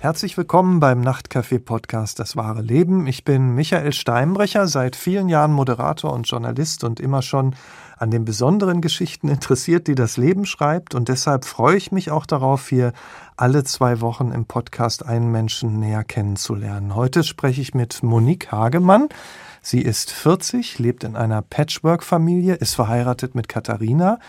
Herzlich willkommen beim Nachtcafé-Podcast Das wahre Leben. Ich bin Michael Steinbrecher, seit vielen Jahren Moderator und Journalist und immer schon an den besonderen Geschichten interessiert, die das Leben schreibt. Und deshalb freue ich mich auch darauf, hier alle zwei Wochen im Podcast einen Menschen näher kennenzulernen. Heute spreche ich mit Monique Hagemann. Sie ist 40, lebt in einer Patchwork-Familie, ist verheiratet mit Katharina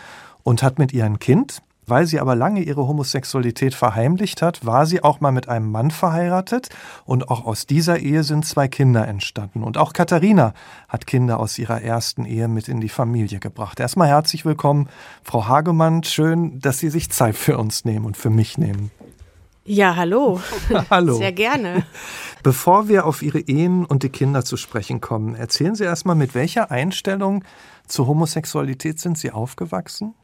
und hat mit ihr ein Kind. Weil sie aber lange ihre Homosexualität verheimlicht hat, war sie auch mal mit einem Mann verheiratet und auch aus dieser Ehe sind zwei Kinder entstanden. Und auch Katharina hat Kinder aus ihrer ersten Ehe mit in die Familie gebracht. Erstmal herzlich willkommen, Frau Hagemann. Schön, dass Sie sich Zeit für uns nehmen und für mich nehmen. Ja, hallo. hallo. Sehr gerne. Bevor wir auf Ihre Ehen und die Kinder zu sprechen kommen, erzählen Sie erstmal, mit welcher Einstellung zur Homosexualität sind Sie aufgewachsen?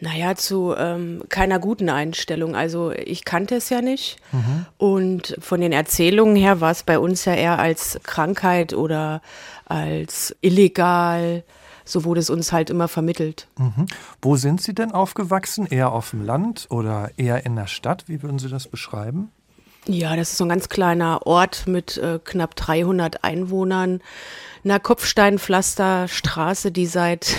Naja, zu ähm, keiner guten Einstellung. Also ich kannte es ja nicht. Mhm. Und von den Erzählungen her war es bei uns ja eher als Krankheit oder als illegal. So wurde es uns halt immer vermittelt. Mhm. Wo sind Sie denn aufgewachsen? Eher auf dem Land oder eher in der Stadt? Wie würden Sie das beschreiben? Ja, das ist so ein ganz kleiner Ort mit äh, knapp 300 Einwohnern. Einer Kopfsteinpflasterstraße, die seit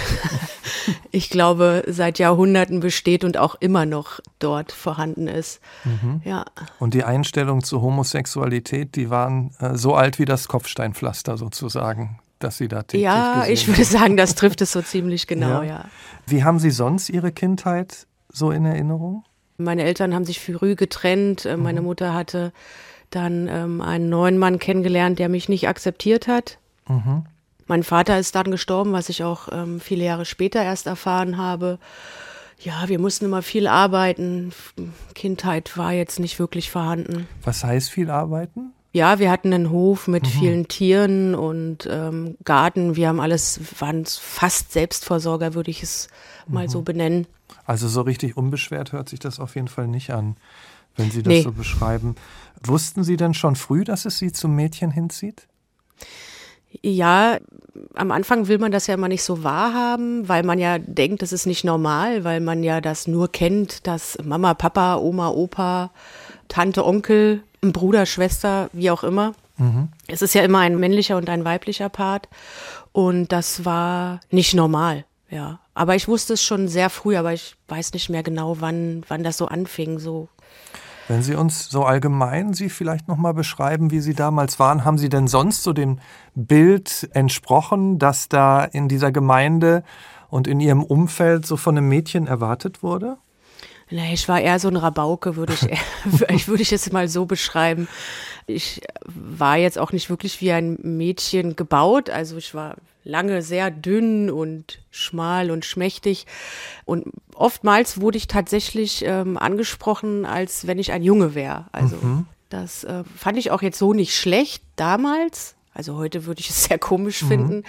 ich glaube, seit Jahrhunderten besteht und auch immer noch dort vorhanden ist. Mhm. Ja. Und die Einstellung zur Homosexualität, die waren äh, so alt wie das Kopfsteinpflaster sozusagen, dass Sie da täglich Ja, ich würde sagen, das trifft es so ziemlich genau, ja. ja. Wie haben Sie sonst Ihre Kindheit so in Erinnerung? Meine Eltern haben sich früh getrennt. Äh, meine mhm. Mutter hatte dann ähm, einen neuen Mann kennengelernt, der mich nicht akzeptiert hat. Mhm. Mein Vater ist dann gestorben, was ich auch ähm, viele Jahre später erst erfahren habe. Ja, wir mussten immer viel arbeiten. Kindheit war jetzt nicht wirklich vorhanden. Was heißt viel arbeiten? Ja, wir hatten einen Hof mit mhm. vielen Tieren und ähm, Garten. Wir haben alles, waren fast Selbstversorger, würde ich es mal mhm. so benennen. Also so richtig unbeschwert hört sich das auf jeden Fall nicht an, wenn Sie das nee. so beschreiben. Wussten Sie denn schon früh, dass es Sie zum Mädchen hinzieht? Ja, am Anfang will man das ja immer nicht so wahrhaben, weil man ja denkt, das ist nicht normal, weil man ja das nur kennt, dass Mama, Papa, Oma, Opa, Tante, Onkel, Bruder, Schwester, wie auch immer. Mhm. Es ist ja immer ein männlicher und ein weiblicher Part. Und das war nicht normal, ja. Aber ich wusste es schon sehr früh, aber ich weiß nicht mehr genau, wann, wann das so anfing, so wenn Sie uns so allgemein Sie vielleicht noch mal beschreiben, wie Sie damals waren, haben Sie denn sonst so dem Bild entsprochen, das da in dieser Gemeinde und in Ihrem Umfeld so von einem Mädchen erwartet wurde? Nee, ich war eher so ein Rabauke, würde ich, würde ich es mal so beschreiben. Ich war jetzt auch nicht wirklich wie ein Mädchen gebaut, also ich war lange sehr dünn und schmal und schmächtig. Und oftmals wurde ich tatsächlich ähm, angesprochen, als wenn ich ein Junge wäre. Also mhm. das äh, fand ich auch jetzt so nicht schlecht damals. Also heute würde ich es sehr komisch mhm. finden,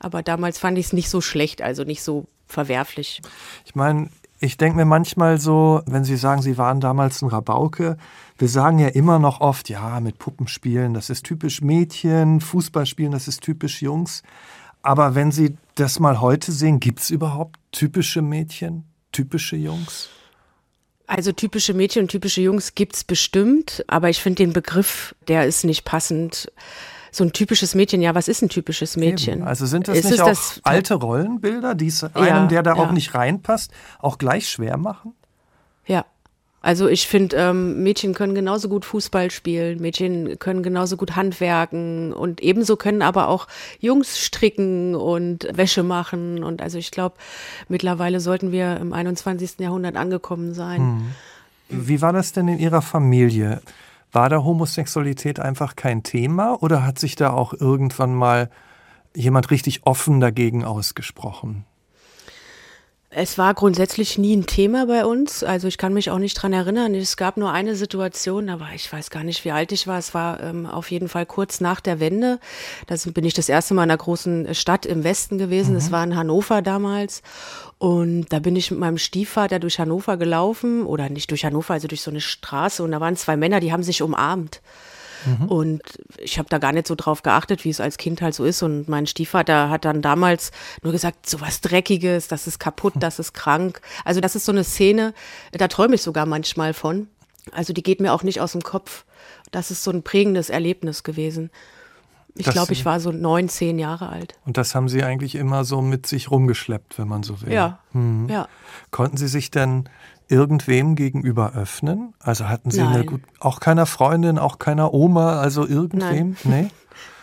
aber damals fand ich es nicht so schlecht, also nicht so verwerflich. Ich meine, ich denke mir manchmal so, wenn Sie sagen, Sie waren damals ein Rabauke, wir sagen ja immer noch oft, ja, mit Puppenspielen, das ist typisch Mädchen, Fußballspielen, das ist typisch Jungs. Aber wenn Sie das mal heute sehen, gibt es überhaupt typische Mädchen, typische Jungs? Also typische Mädchen und typische Jungs gibt es bestimmt, aber ich finde den Begriff, der ist nicht passend. So ein typisches Mädchen, ja, was ist ein typisches Mädchen? Eben. Also sind das ist nicht auch das alte Rollenbilder, die es einem, ja, der da ja. auch nicht reinpasst, auch gleich schwer machen? Ja, also ich finde, ähm, Mädchen können genauso gut Fußball spielen, Mädchen können genauso gut handwerken und ebenso können aber auch Jungs stricken und Wäsche machen. Und also ich glaube, mittlerweile sollten wir im 21. Jahrhundert angekommen sein. Hm. Wie war das denn in Ihrer Familie? War da Homosexualität einfach kein Thema oder hat sich da auch irgendwann mal jemand richtig offen dagegen ausgesprochen? Es war grundsätzlich nie ein Thema bei uns. Also ich kann mich auch nicht dran erinnern. Es gab nur eine Situation, da war ich weiß gar nicht, wie alt ich war. Es war ähm, auf jeden Fall kurz nach der Wende. Da bin ich das erste Mal in einer großen Stadt im Westen gewesen. Es mhm. war in Hannover damals. Und da bin ich mit meinem Stiefvater durch Hannover gelaufen oder nicht durch Hannover, also durch so eine Straße. Und da waren zwei Männer, die haben sich umarmt. Mhm. Und ich habe da gar nicht so drauf geachtet, wie es als Kind halt so ist. Und mein Stiefvater hat dann damals nur gesagt, so was Dreckiges, das ist kaputt, das ist krank. Also das ist so eine Szene, da träume ich sogar manchmal von. Also die geht mir auch nicht aus dem Kopf. Das ist so ein prägendes Erlebnis gewesen. Ich glaube, ich war so neun, zehn Jahre alt. Und das haben Sie eigentlich immer so mit sich rumgeschleppt, wenn man so will. Ja. Mhm. ja. Konnten Sie sich denn irgendwem gegenüber öffnen? Also hatten Sie Nein. eine gut, auch keiner Freundin, auch keiner Oma, also irgendwem? Nein. Nee?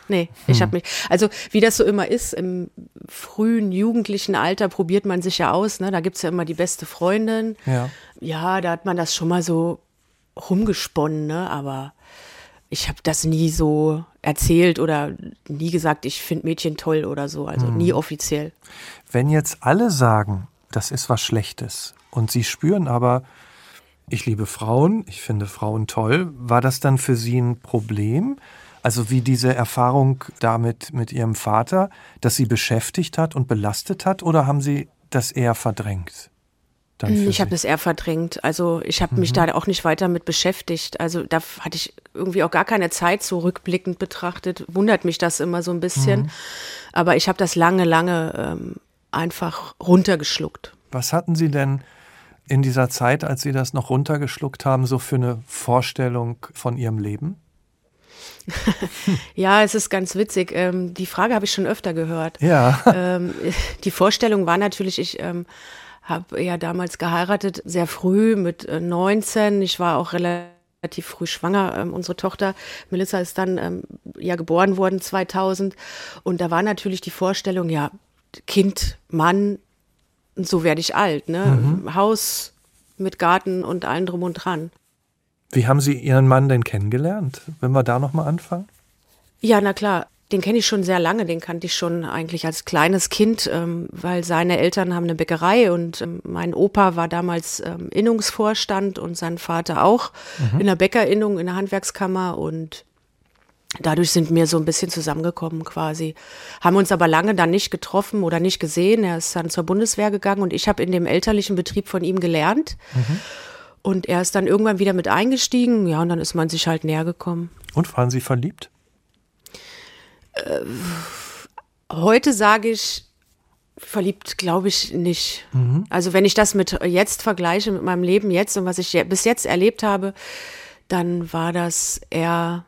Nee, ich hm. habe mich, also wie das so immer ist, im frühen jugendlichen Alter probiert man sich ja aus, ne? Da gibt's ja immer die beste Freundin. Ja. Ja, da hat man das schon mal so rumgesponnen, ne? Aber ich habe das nie so erzählt oder nie gesagt, ich finde Mädchen toll oder so, also hm. nie offiziell. Wenn jetzt alle sagen, das ist was Schlechtes und sie spüren aber, ich liebe Frauen, ich finde Frauen toll, war das dann für sie ein Problem? Also wie diese Erfahrung damit mit Ihrem Vater, dass Sie beschäftigt hat und belastet hat, oder haben Sie das eher verdrängt? Ich habe das eher verdrängt. Also ich habe mhm. mich da auch nicht weiter mit beschäftigt. Also da hatte ich irgendwie auch gar keine Zeit so rückblickend betrachtet. Wundert mich das immer so ein bisschen. Mhm. Aber ich habe das lange, lange ähm, einfach runtergeschluckt. Was hatten Sie denn in dieser Zeit, als Sie das noch runtergeschluckt haben, so für eine Vorstellung von Ihrem Leben? ja, es ist ganz witzig. Ähm, die Frage habe ich schon öfter gehört. Ja. Ähm, die Vorstellung war natürlich, ich ähm, habe ja damals geheiratet, sehr früh mit 19. Äh, ich war auch relativ früh schwanger. Ähm, unsere Tochter Melissa ist dann ähm, ja geboren worden 2000. Und da war natürlich die Vorstellung, ja, Kind, Mann, so werde ich alt. Ne? Mhm. Haus mit Garten und allem drum und dran. Wie haben Sie Ihren Mann denn kennengelernt, wenn wir da nochmal anfangen? Ja, na klar. Den kenne ich schon sehr lange, den kannte ich schon eigentlich als kleines Kind, ähm, weil seine Eltern haben eine Bäckerei und ähm, mein Opa war damals ähm, Innungsvorstand und sein Vater auch mhm. in der Bäckerinnung, in der Handwerkskammer und dadurch sind wir so ein bisschen zusammengekommen quasi. Haben uns aber lange dann nicht getroffen oder nicht gesehen. Er ist dann zur Bundeswehr gegangen und ich habe in dem elterlichen Betrieb von ihm gelernt. Mhm. Und er ist dann irgendwann wieder mit eingestiegen, ja, und dann ist man sich halt näher gekommen. Und waren Sie verliebt? Äh, heute sage ich, verliebt glaube ich nicht. Mhm. Also wenn ich das mit jetzt vergleiche, mit meinem Leben jetzt und was ich bis jetzt erlebt habe, dann war das eher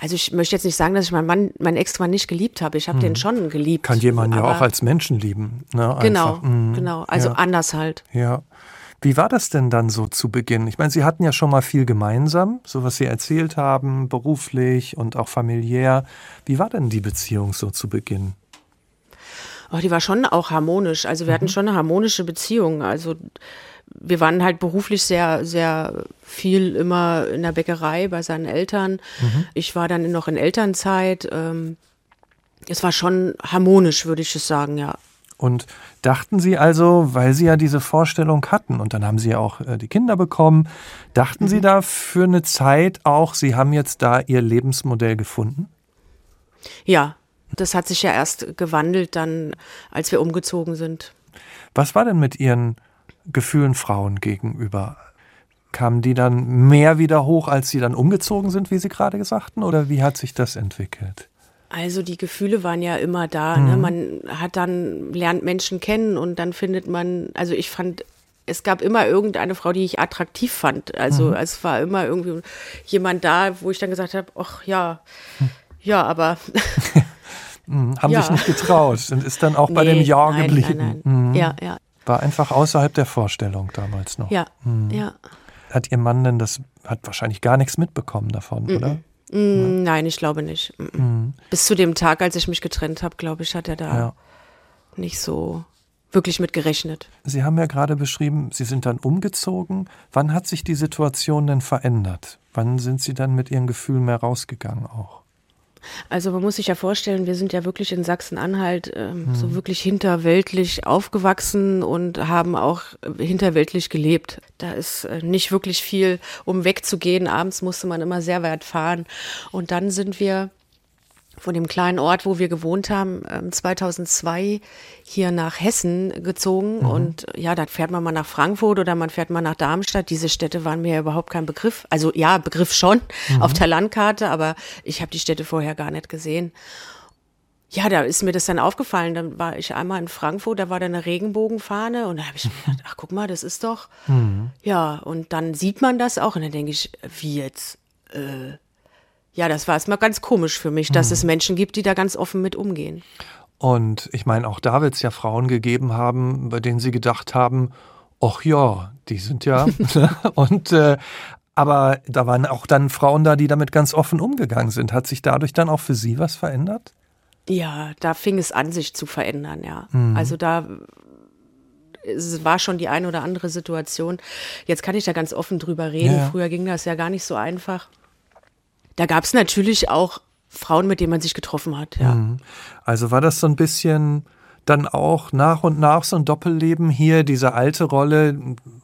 also ich möchte jetzt nicht sagen, dass ich meinen Mann, meinen Ex-Mann nicht geliebt habe. Ich habe mhm. den schon geliebt. Kann jemand ja auch als Menschen lieben. Ne? Genau, mhm. genau. Also ja. anders halt. Ja. Wie war das denn dann so zu Beginn? Ich meine, Sie hatten ja schon mal viel gemeinsam, so was Sie erzählt haben, beruflich und auch familiär. Wie war denn die Beziehung so zu Beginn? Oh, die war schon auch harmonisch. Also wir mhm. hatten schon eine harmonische Beziehung. Also wir waren halt beruflich sehr, sehr viel immer in der Bäckerei bei seinen Eltern. Mhm. Ich war dann noch in Elternzeit. Ähm, es war schon harmonisch, würde ich es sagen, ja. Und dachten Sie also, weil Sie ja diese Vorstellung hatten und dann haben Sie ja auch äh, die Kinder bekommen, dachten mhm. Sie da für eine Zeit auch, Sie haben jetzt da Ihr Lebensmodell gefunden? Ja, das hat sich ja erst gewandelt dann, als wir umgezogen sind. Was war denn mit Ihren Gefühlen Frauen gegenüber? Kamen die dann mehr wieder hoch, als Sie dann umgezogen sind, wie Sie gerade sagten, oder wie hat sich das entwickelt? Also die Gefühle waren ja immer da. Ne? Mhm. Ne? Man hat dann, lernt Menschen kennen und dann findet man, also ich fand, es gab immer irgendeine Frau, die ich attraktiv fand. Also mhm. es war immer irgendwie jemand da, wo ich dann gesagt habe, ach ja, hm. ja, aber. mhm. Haben ja. sich nicht getraut und ist dann auch nee, bei dem Ja nein, geblieben. Nein, nein. Mhm. Ja, ja. War einfach außerhalb der Vorstellung damals noch. Ja, mhm. ja. Hat Ihr Mann denn das, hat wahrscheinlich gar nichts mitbekommen davon, mhm. oder? Mm, nein, ich glaube nicht. Mhm. Bis zu dem Tag, als ich mich getrennt habe, glaube ich, hat er da ja. nicht so wirklich mit gerechnet. Sie haben ja gerade beschrieben, Sie sind dann umgezogen. Wann hat sich die Situation denn verändert? Wann sind Sie dann mit Ihren Gefühlen mehr rausgegangen auch? Also man muss sich ja vorstellen, wir sind ja wirklich in Sachsen-Anhalt ähm, mhm. so wirklich hinterweltlich aufgewachsen und haben auch hinterweltlich gelebt. Da ist äh, nicht wirklich viel, um wegzugehen. Abends musste man immer sehr weit fahren. Und dann sind wir von dem kleinen Ort, wo wir gewohnt haben, 2002 ähm, hier nach Hessen gezogen. Mhm. Und ja, da fährt man mal nach Frankfurt oder man fährt mal nach Darmstadt. Diese Städte waren mir ja überhaupt kein Begriff. Also ja, Begriff schon mhm. auf der Landkarte, aber ich habe die Städte vorher gar nicht gesehen. ja, da ist mir das dann aufgefallen. Dann war ich einmal in Frankfurt, da war da eine Regenbogenfahne und da habe ich gedacht, ach guck mal, das ist doch. Mhm. Ja, und dann sieht man das auch und dann denke ich, wie jetzt? Äh, ja, das war erstmal ganz komisch für mich, dass mhm. es Menschen gibt, die da ganz offen mit umgehen. Und ich meine, auch da wird es ja Frauen gegeben haben, bei denen sie gedacht haben, ach ja, die sind ja. Und äh, aber da waren auch dann Frauen da, die damit ganz offen umgegangen sind. Hat sich dadurch dann auch für Sie was verändert? Ja, da fing es an, sich zu verändern, ja. Mhm. Also da es war schon die eine oder andere Situation. Jetzt kann ich da ganz offen drüber reden. Ja. Früher ging das ja gar nicht so einfach. Da gab es natürlich auch Frauen, mit denen man sich getroffen hat, ja. Mhm. Also war das so ein bisschen dann auch nach und nach so ein Doppelleben hier, diese alte Rolle,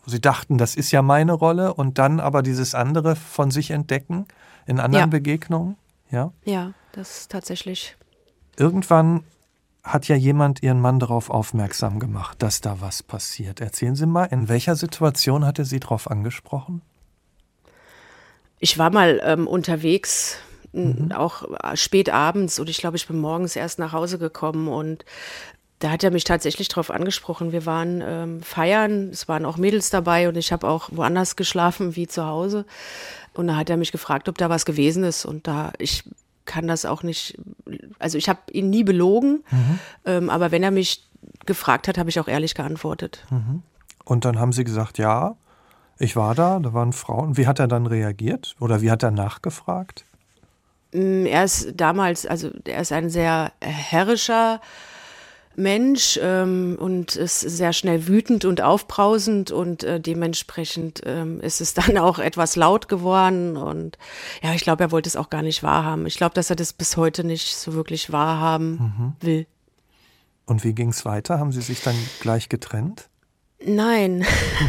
Sie dachten, das ist ja meine Rolle und dann aber dieses andere von sich entdecken in anderen ja. Begegnungen? Ja? Ja, das ist tatsächlich Irgendwann hat ja jemand Ihren Mann darauf aufmerksam gemacht, dass da was passiert. Erzählen Sie mal, in welcher Situation hat er Sie darauf angesprochen? Ich war mal ähm, unterwegs, mhm. auch spät abends und ich glaube, ich bin morgens erst nach Hause gekommen und da hat er mich tatsächlich darauf angesprochen. Wir waren ähm, feiern, es waren auch Mädels dabei und ich habe auch woanders geschlafen wie zu Hause. Und da hat er mich gefragt, ob da was gewesen ist. Und da ich kann das auch nicht, also ich habe ihn nie belogen, mhm. ähm, aber wenn er mich gefragt hat, habe ich auch ehrlich geantwortet. Mhm. Und dann haben Sie gesagt, ja, ich war da, da waren Frauen. Wie hat er dann reagiert oder wie hat er nachgefragt? Mm, er ist damals, also er ist ein sehr herrischer, Mensch ähm, und ist sehr schnell wütend und aufbrausend und äh, dementsprechend ähm, ist es dann auch etwas laut geworden und ja, ich glaube, er wollte es auch gar nicht wahrhaben. Ich glaube, dass er das bis heute nicht so wirklich wahrhaben mhm. will. Und wie ging es weiter? Haben Sie sich dann gleich getrennt? Nein.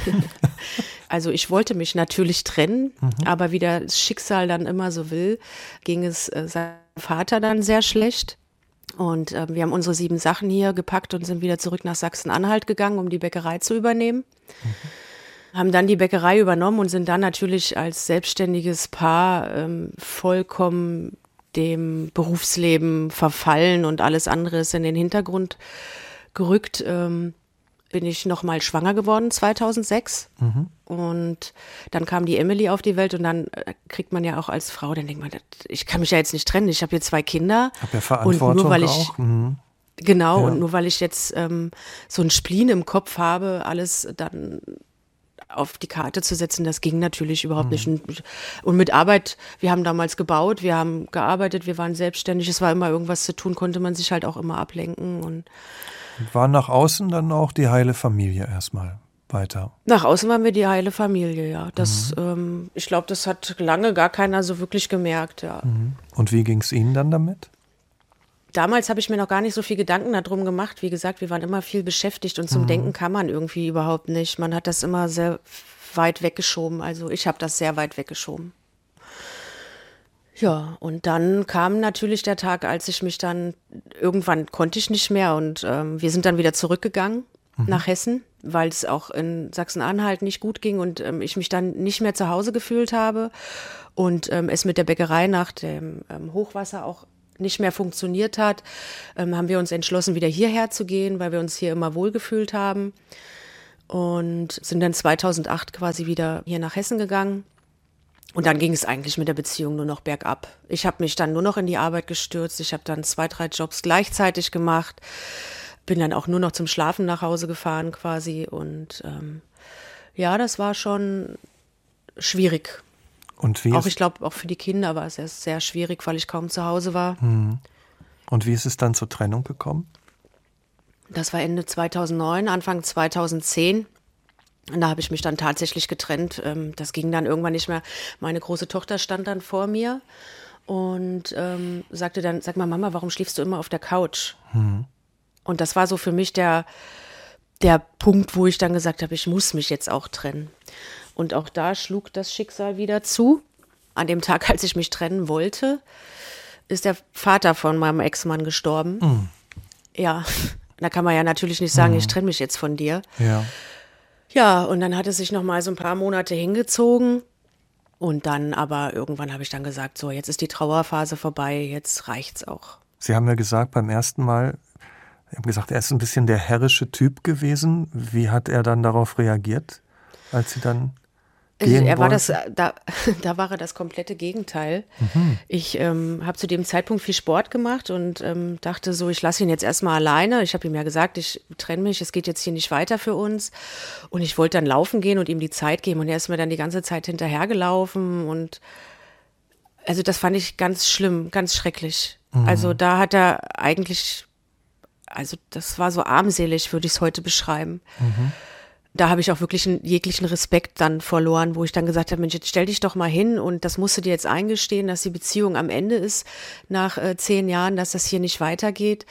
also ich wollte mich natürlich trennen, mhm. aber wie das Schicksal dann immer so will, ging es äh, seinem Vater dann sehr schlecht. Und äh, wir haben unsere sieben Sachen hier gepackt und sind wieder zurück nach Sachsen-Anhalt gegangen, um die Bäckerei zu übernehmen. Mhm. Haben dann die Bäckerei übernommen und sind dann natürlich als selbstständiges Paar ähm, vollkommen dem Berufsleben verfallen und alles andere ist in den Hintergrund gerückt. Ähm, bin ich nochmal schwanger geworden 2006 mhm. und dann kam die Emily auf die Welt und dann äh, kriegt man ja auch als Frau, dann denkt man, ich kann mich ja jetzt nicht trennen, ich habe hier zwei Kinder hab ja Verantwortung und nur weil ich auch. Mhm. genau ja. und nur weil ich jetzt ähm, so ein Spleen im Kopf habe, alles dann auf die Karte zu setzen, das ging natürlich überhaupt mhm. nicht. Und mit Arbeit, wir haben damals gebaut, wir haben gearbeitet, wir waren selbstständig, es war immer irgendwas zu tun, konnte man sich halt auch immer ablenken und war nach außen dann auch die heile Familie erstmal weiter? Nach außen waren wir die heile Familie, ja. Das, mhm. ähm, ich glaube, das hat lange gar keiner so wirklich gemerkt, ja. Mhm. Und wie ging es Ihnen dann damit? Damals habe ich mir noch gar nicht so viel Gedanken darum gemacht. Wie gesagt, wir waren immer viel beschäftigt und zum mhm. Denken kann man irgendwie überhaupt nicht. Man hat das immer sehr weit weggeschoben. Also ich habe das sehr weit weggeschoben. Ja, und dann kam natürlich der Tag, als ich mich dann, irgendwann konnte ich nicht mehr und ähm, wir sind dann wieder zurückgegangen mhm. nach Hessen, weil es auch in Sachsen-Anhalt nicht gut ging und ähm, ich mich dann nicht mehr zu Hause gefühlt habe und ähm, es mit der Bäckerei nach dem ähm, Hochwasser auch nicht mehr funktioniert hat, ähm, haben wir uns entschlossen, wieder hierher zu gehen, weil wir uns hier immer wohlgefühlt haben und sind dann 2008 quasi wieder hier nach Hessen gegangen und dann ging es eigentlich mit der Beziehung nur noch bergab. Ich habe mich dann nur noch in die Arbeit gestürzt. Ich habe dann zwei, drei Jobs gleichzeitig gemacht. Bin dann auch nur noch zum Schlafen nach Hause gefahren quasi. Und ähm, ja, das war schon schwierig. Und wie auch ich glaube, auch für die Kinder war es erst sehr schwierig, weil ich kaum zu Hause war. Hm. Und wie ist es dann zur Trennung gekommen? Das war Ende 2009, Anfang 2010. Und da habe ich mich dann tatsächlich getrennt. Ähm, das ging dann irgendwann nicht mehr. Meine große Tochter stand dann vor mir und ähm, sagte dann, sag mal, Mama, warum schläfst du immer auf der Couch? Mhm. Und das war so für mich der, der Punkt, wo ich dann gesagt habe, ich muss mich jetzt auch trennen. Und auch da schlug das Schicksal wieder zu. An dem Tag, als ich mich trennen wollte, ist der Vater von meinem Ex-Mann gestorben. Mhm. Ja, da kann man ja natürlich nicht sagen, mhm. ich trenne mich jetzt von dir. Ja. Ja, und dann hat es sich noch mal so ein paar Monate hingezogen. Und dann aber irgendwann habe ich dann gesagt, so, jetzt ist die Trauerphase vorbei, jetzt reicht's auch. Sie haben ja gesagt, beim ersten Mal, Sie haben gesagt, er ist ein bisschen der herrische Typ gewesen. Wie hat er dann darauf reagiert, als Sie dann gehen er war wollte? das, äh, da, da war er das komplette Gegenteil. Mhm. Ich ähm, habe zu dem Zeitpunkt viel Sport gemacht und ähm, dachte so, ich lasse ihn jetzt erstmal alleine. Ich habe ihm ja gesagt, ich trenne mich, es geht jetzt hier nicht weiter für uns. Und ich wollte dann laufen gehen und ihm die Zeit geben. Und er ist mir dann die ganze Zeit hinterhergelaufen. Und also das fand ich ganz schlimm, ganz schrecklich. Also da hat er eigentlich, also das war so armselig, würde ich es heute beschreiben da habe ich auch wirklich einen jeglichen Respekt dann verloren, wo ich dann gesagt habe, Mensch, jetzt stell dich doch mal hin und das musst du dir jetzt eingestehen, dass die Beziehung am Ende ist nach äh, zehn Jahren, dass das hier nicht weitergeht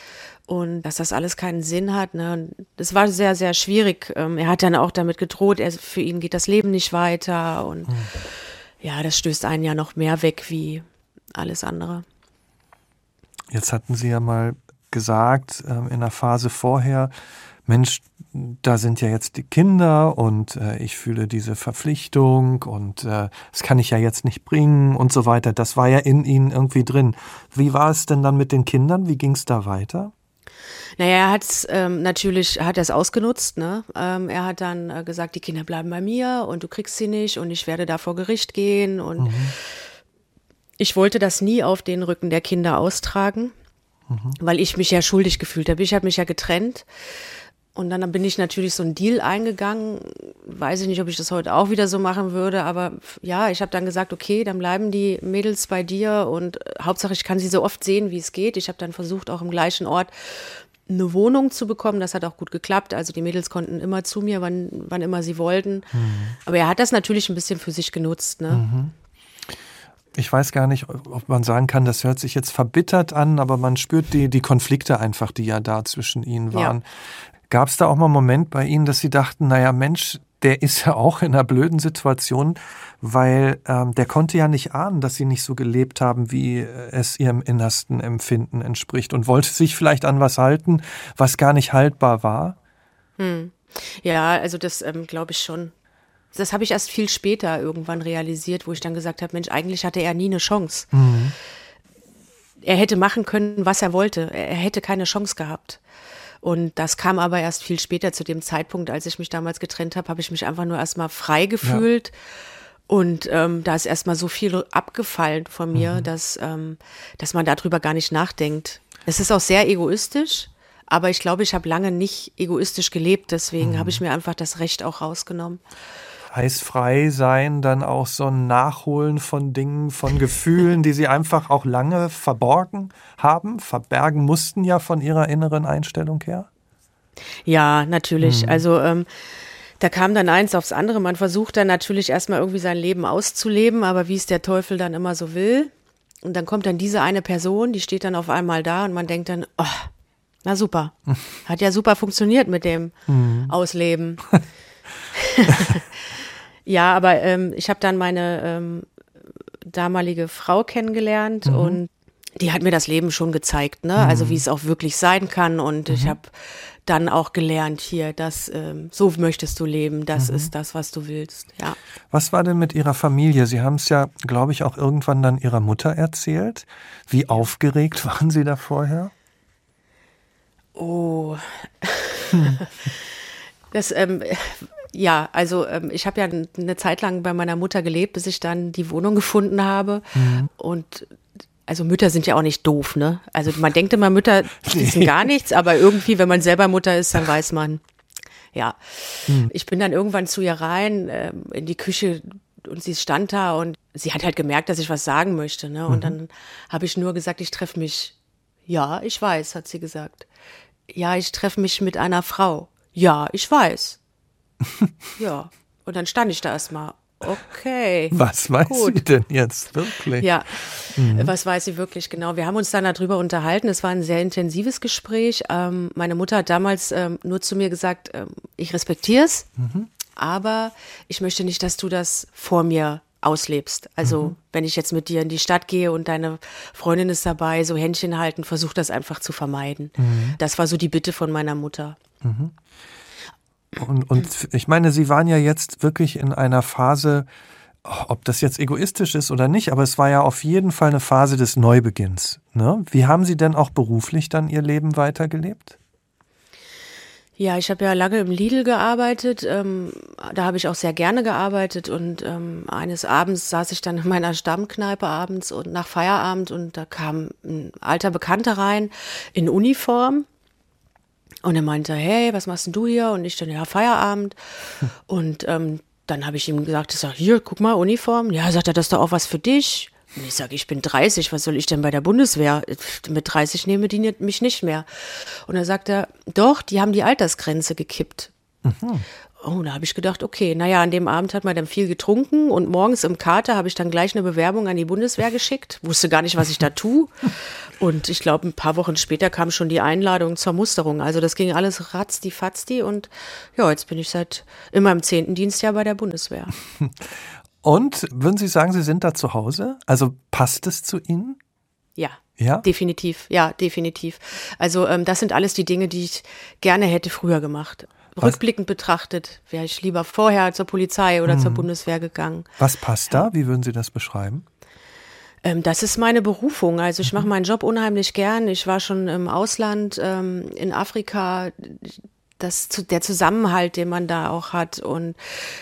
und dass das alles keinen Sinn hat. Ne? Und Das war sehr, sehr schwierig. Ähm, er hat dann auch damit gedroht, er, für ihn geht das Leben nicht weiter und ja, das stößt einen ja noch mehr weg wie alles andere. Jetzt hatten Sie ja mal gesagt, ähm, in der Phase vorher, Mensch, da sind ja jetzt die Kinder und äh, ich fühle diese Verpflichtung und äh, das kann ich ja jetzt nicht bringen und so weiter. Das war ja in Ihnen irgendwie drin. Wie war es denn dann mit den Kindern? Wie ging es da weiter? Naja, er hat ähm, natürlich, hat er es ausgenutzt, ne? Ähm, er hat dann äh, gesagt, die Kinder bleiben bei mir und du kriegst sie nicht und ich werde da vor Gericht gehen und ich wollte das nie auf den Rücken der Kinder austragen, weil ich mich ja schuldig gefühlt habe. Ich habe mich ja getrennt und dann bin ich natürlich so einen Deal eingegangen. Weiß ich nicht, ob ich das heute auch wieder so machen würde, aber ja, ich habe dann gesagt, okay, dann bleiben die Mädels bei dir und äh, Hauptsache, ich kann sie so oft sehen, wie es geht. Ich habe dann versucht, auch im gleichen Ort eine Wohnung zu bekommen. Das hat auch gut geklappt. Also die Mädels konnten immer zu mir, wann, wann immer sie wollten. Aber er hat das natürlich ein bisschen für sich genutzt. Ne? Ich weiß gar nicht, ob man sagen kann, das hört sich jetzt verbittert an, aber man spürt die, die Konflikte einfach, die ja da zwischen ihnen waren. Gab es da auch mal einen Moment bei Ihnen, dass Sie dachten, naja, Mensch, der ist ja auch in einer blöden Situation, weil ähm, der konnte ja nicht ahnen, dass Sie nicht so gelebt haben, wie es Ihrem innersten Empfinden entspricht und wollte sich vielleicht an was halten, was gar nicht haltbar war? Ja, also das ähm, glaube ich schon. Das habe ich erst viel später irgendwann realisiert, wo ich dann gesagt habe, Mensch, eigentlich hatte er nie eine Chance. Er hätte machen können, was er wollte. Er hätte keine Chance gehabt. Und das kam aber erst viel später zu dem Zeitpunkt, als ich mich damals getrennt habe, habe ich mich einfach nur erstmal frei gefühlt. Und ähm, da ist erstmal so viel abgefallen von mir, dass, ähm, dass man darüber gar nicht nachdenkt. Es ist auch sehr egoistisch, aber ich glaube, ich habe lange nicht egoistisch gelebt, deswegen habe ich mir einfach das Recht auch rausgenommen. Heißt frei sein dann auch so ein Nachholen von Dingen, von Gefühlen, die Sie einfach auch lange verborgen haben, verbergen mussten ja von Ihrer inneren Einstellung her? Ja, natürlich. Also ähm, da kam dann eins aufs andere. Man versucht dann natürlich erstmal irgendwie sein Leben auszuleben, aber wie es der Teufel dann immer so will. Und dann kommt dann diese eine Person, die steht dann auf einmal da und man denkt dann, oh, na super. Hat ja super funktioniert mit dem Ausleben. ja, aber ähm, ich habe dann meine ähm, damalige Frau kennengelernt und die hat mir das Leben schon gezeigt, ne? Also wie es auch wirklich sein kann. Und ich habe dann auch gelernt hier, dass ähm, so möchtest du leben, das ist das, was du willst. Ja. Was war denn mit Ihrer Familie? Sie haben es ja, glaube ich, auch irgendwann dann Ihrer Mutter erzählt. Wie aufgeregt waren Sie da vorher? Oh. Das, ähm, ja, also ähm, ich habe ja eine Zeit lang bei meiner Mutter gelebt, bis ich dann die Wohnung gefunden habe. Und also Mütter sind ja auch nicht doof, ne? Also man denkt immer, Mütter wissen gar nichts, aber irgendwie, wenn man selber Mutter ist, dann weiß man. Ja, ich bin dann irgendwann zu ihr rein ähm, in die Küche und sie stand da und sie hat halt gemerkt, dass ich was sagen möchte. Ne? Und dann habe ich nur gesagt, ich treffe mich. Ja, ich weiß, hat sie gesagt. Ja, ich treffe mich mit einer Frau. Ja, ich weiß. Ja. Und dann stand ich da erstmal. Okay. Was weiß Gut. sie denn jetzt wirklich? Ja, was weiß sie wirklich genau. Wir haben uns dann darüber unterhalten. Es war ein sehr intensives Gespräch. Ähm, meine Mutter hat damals ähm, nur zu mir gesagt, ähm, ich respektiere es, aber ich möchte nicht, dass du das vor mir auslebst. Also wenn ich jetzt mit dir in die Stadt gehe und deine Freundin ist dabei, so Händchen halten, versuch das einfach zu vermeiden. Das war so die Bitte von meiner Mutter. Und, und ich meine, Sie waren ja jetzt wirklich in einer Phase, ob das jetzt egoistisch ist oder nicht, aber es war ja auf jeden Fall eine Phase des Neubeginns. Ne? Wie haben Sie denn auch beruflich dann Ihr Leben weitergelebt? Ja, ich habe ja lange im Lidl gearbeitet. Ähm, da habe ich auch sehr gerne gearbeitet. Und ähm, eines Abends saß ich dann in meiner Stammkneipe abends und nach Feierabend und da kam ein alter Bekannter rein in Uniform. Und er meinte, hey, was machst denn du hier? Und ich dann, ja, Feierabend. Und ähm, dann habe ich ihm gesagt, ich sag, hier, guck mal, Uniform. Ja, sagt er, das ist doch auch was für dich. Und ich sage, ich bin 30, was soll ich denn bei der Bundeswehr? Mit 30 nehme die mich nicht mehr. Und er sagt er, doch, die haben die Altersgrenze gekippt. Mhm. Oh, da habe ich gedacht, okay, naja, an dem Abend hat man dann viel getrunken und morgens im Kater habe ich dann gleich eine Bewerbung an die Bundeswehr geschickt. Wusste gar nicht, was ich da tue. Und ich glaube, ein paar Wochen später kam schon die Einladung zur Musterung. Also das ging alles ratzdi fatzdi und ja, jetzt bin ich seit immer im zehnten Dienstjahr bei der Bundeswehr. Und würden Sie sagen, Sie sind da zu Hause? Also passt es zu Ihnen? Ja. Ja? Definitiv, ja, definitiv. Also ähm, das sind alles die Dinge, die ich gerne hätte früher gemacht. Rückblickend betrachtet wäre ich lieber vorher zur Polizei oder hm. zur Bundeswehr gegangen. Was passt da? Wie würden Sie das beschreiben? Ähm, das ist meine Berufung. Also ich mache mhm. meinen Job unheimlich gern. Ich war schon im Ausland, ähm, in Afrika das, der Zusammenhalt, den man da auch hat. Und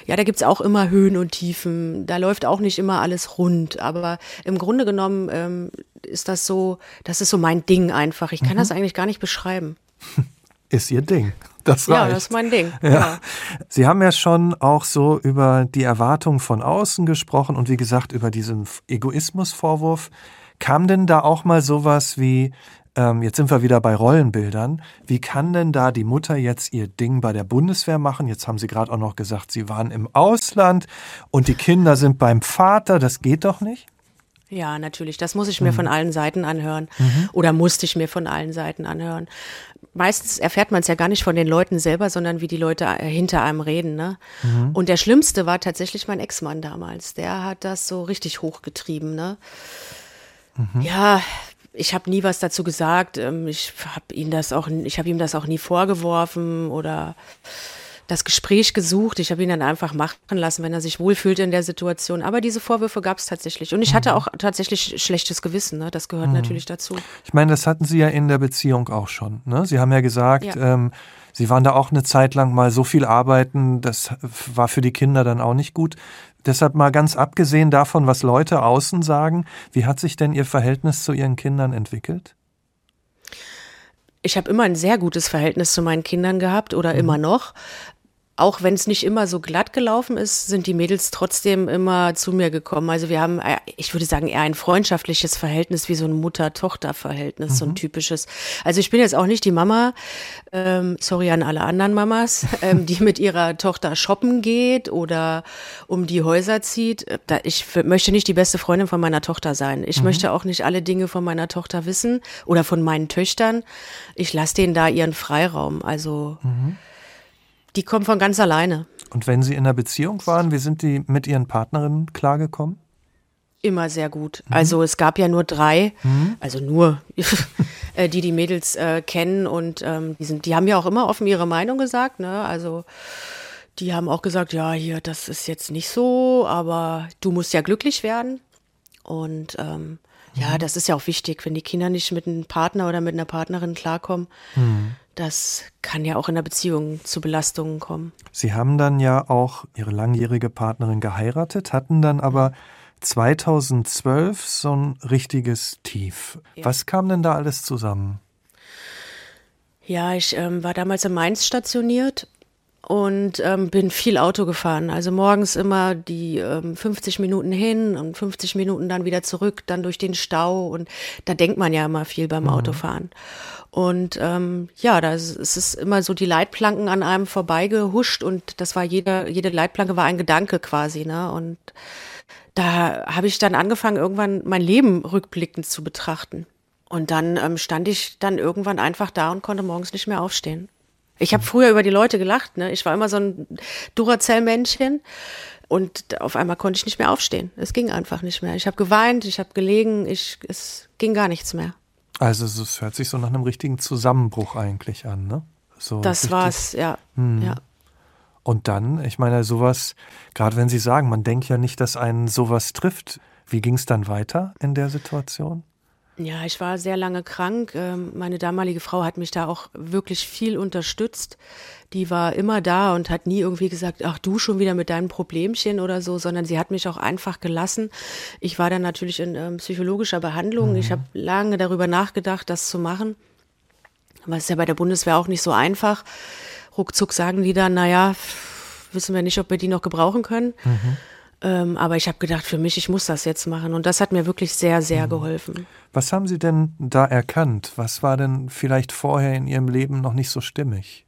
ja, da gibt's auch immer Höhen und Tiefen. Da läuft auch nicht immer alles rund. Aber im Grunde genommen ähm, ist das so, das ist so mein Ding einfach. Ich kann mhm. das eigentlich gar nicht beschreiben. Ist Ihr Ding. Das reicht. Ja, das ist mein Ding. Ja. ja. Sie haben ja schon auch so über die Erwartungen von außen gesprochen und wie gesagt über diesen Egoismusvorwurf. Kam denn da auch mal sowas wie, ähm, jetzt sind wir wieder bei Rollenbildern. Wie kann denn da die Mutter jetzt ihr Ding bei der Bundeswehr machen? Jetzt haben Sie gerade auch noch gesagt, Sie waren im Ausland und die Kinder sind beim Vater. Das geht doch nicht? Ja, natürlich. Das muss ich mir mhm. von allen Seiten anhören. Mhm. Oder musste ich mir von allen Seiten anhören. Meistens erfährt man es ja gar nicht von den Leuten selber, sondern wie die Leute äh, hinter einem reden. Ne? Mhm. Und der Schlimmste war tatsächlich mein Ex-Mann damals. Der hat das so richtig hochgetrieben. Ne? Mhm. Ja, ich habe nie was dazu gesagt. Ähm, ich habe ihn das auch, ich habe ihm das auch nie vorgeworfen oder das Gespräch gesucht. Ich habe ihn dann einfach machen lassen, wenn er sich wohlfühlt in der Situation. Aber diese Vorwürfe gab es tatsächlich. Und ich hatte mhm. auch tatsächlich schlechtes Gewissen. Ne? Das gehört mhm. natürlich dazu. Ich meine, das hatten Sie ja in der Beziehung auch schon. Ne? Sie haben ja gesagt, ja. Ähm, Sie waren da auch eine Zeit lang mal so viel arbeiten. Das war für die Kinder dann auch nicht gut. Deshalb mal ganz abgesehen davon, was Leute außen sagen, wie hat sich denn Ihr Verhältnis zu Ihren Kindern entwickelt? Ich habe immer ein sehr gutes Verhältnis zu meinen Kindern gehabt oder mhm. immer noch auch wenn es nicht immer so glatt gelaufen ist, sind die Mädels trotzdem immer zu mir gekommen. Also wir haben, äh, ich würde sagen, eher ein freundschaftliches Verhältnis, wie so ein Mutter-Tochter-Verhältnis, mhm. so ein mhm. typisches. Also ich bin jetzt auch nicht die Mama, ähm, sorry an alle anderen Mamas, ähm, die mit ihrer Tochter shoppen geht oder um die Häuser zieht. Ich möchte nicht die beste Freundin von meiner Tochter sein. Ich mhm. möchte auch nicht alle Dinge von meiner Tochter wissen oder von meinen Töchtern. Ich lasse denen da ihren Freiraum. Also mhm. Die kommen von ganz alleine. Und wenn Sie in einer Beziehung waren, wie sind die mit Ihren Partnerinnen klargekommen? Immer sehr gut. Mhm. Also es gab ja nur drei, mhm. also nur, äh, die die Mädels äh, kennen und ähm, die, sind, die haben ja auch immer offen ihre Meinung gesagt. Ne? Also die haben auch gesagt, ja, hier, das ist jetzt nicht so, aber du musst ja glücklich werden. Und ähm, ja, mhm. das ist ja auch wichtig, wenn die Kinder nicht mit einem Partner oder mit einer Partnerin klarkommen. Mhm das kann ja auch in der Beziehung zu Belastungen kommen. Sie haben dann ja auch Ihre langjährige Partnerin geheiratet, hatten dann aber 2012 so ein richtiges Tief. Ja. Was kam denn da alles zusammen? Ja, ich ähm, war damals in Mainz stationiert und ähm, bin viel Auto gefahren. Also morgens immer die ähm, 50 Minuten hin und 50 Minuten dann wieder zurück, dann durch den Stau und da denkt man ja immer viel beim mhm. Autofahren. Und ähm, ja, da ist, es immer so die Leitplanken an einem vorbeigehuscht und das war jede, jede Leitplanke war ein Gedanke quasi, ne? Und da habe ich dann angefangen, irgendwann mein Leben rückblickend zu betrachten. Und dann ähm, stand ich dann irgendwann einfach da und konnte morgens nicht mehr aufstehen. Ich habe früher über die Leute gelacht, ne? Ich war immer so ein Duracell-Männchen. Und auf einmal konnte ich nicht mehr aufstehen. Es ging einfach nicht mehr. Ich habe geweint, ich habe gelegen, ich, es ging gar nichts mehr. Also es hört sich so nach einem richtigen Zusammenbruch eigentlich an, ne? So das richtig. war's, ja. Hm. ja. Und dann, ich meine, sowas, gerade wenn Sie sagen, man denkt ja nicht, dass einen sowas trifft. Wie ging es dann weiter in der Situation? Ja, ich war sehr lange krank. Ähm, meine damalige Frau hat mich da auch wirklich viel unterstützt. Die war immer da und hat nie irgendwie gesagt, ach du schon wieder mit deinem Problemchen oder so, sondern sie hat mich auch einfach gelassen. Ich war dann natürlich in ähm, psychologischer Behandlung. Mhm. Ich habe lange darüber nachgedacht, das zu machen. Aber es ist ja bei der Bundeswehr auch nicht so einfach. Ruckzuck sagen die dann, naja, wissen wir nicht, ob wir die noch gebrauchen können. Mhm. Ähm, aber ich habe gedacht, für mich, ich muss das jetzt machen. Und das hat mir wirklich sehr, sehr mhm. geholfen. Was haben Sie denn da erkannt? Was war denn vielleicht vorher in Ihrem Leben noch nicht so stimmig?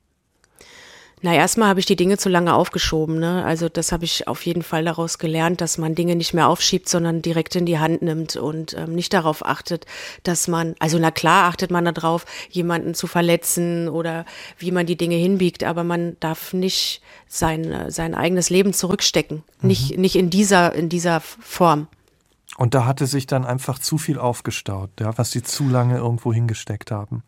Na, erstmal habe ich die Dinge zu lange aufgeschoben. Ne? Also das habe ich auf jeden Fall daraus gelernt, dass man Dinge nicht mehr aufschiebt, sondern direkt in die Hand nimmt und ähm, nicht darauf achtet, dass man, also na klar achtet man darauf, jemanden zu verletzen oder wie man die Dinge hinbiegt, aber man darf nicht sein, äh, sein eigenes Leben zurückstecken. Mhm. Nicht, nicht in dieser, in dieser Form. Und da hatte sich dann einfach zu viel aufgestaut, ja, was sie zu lange irgendwo hingesteckt haben.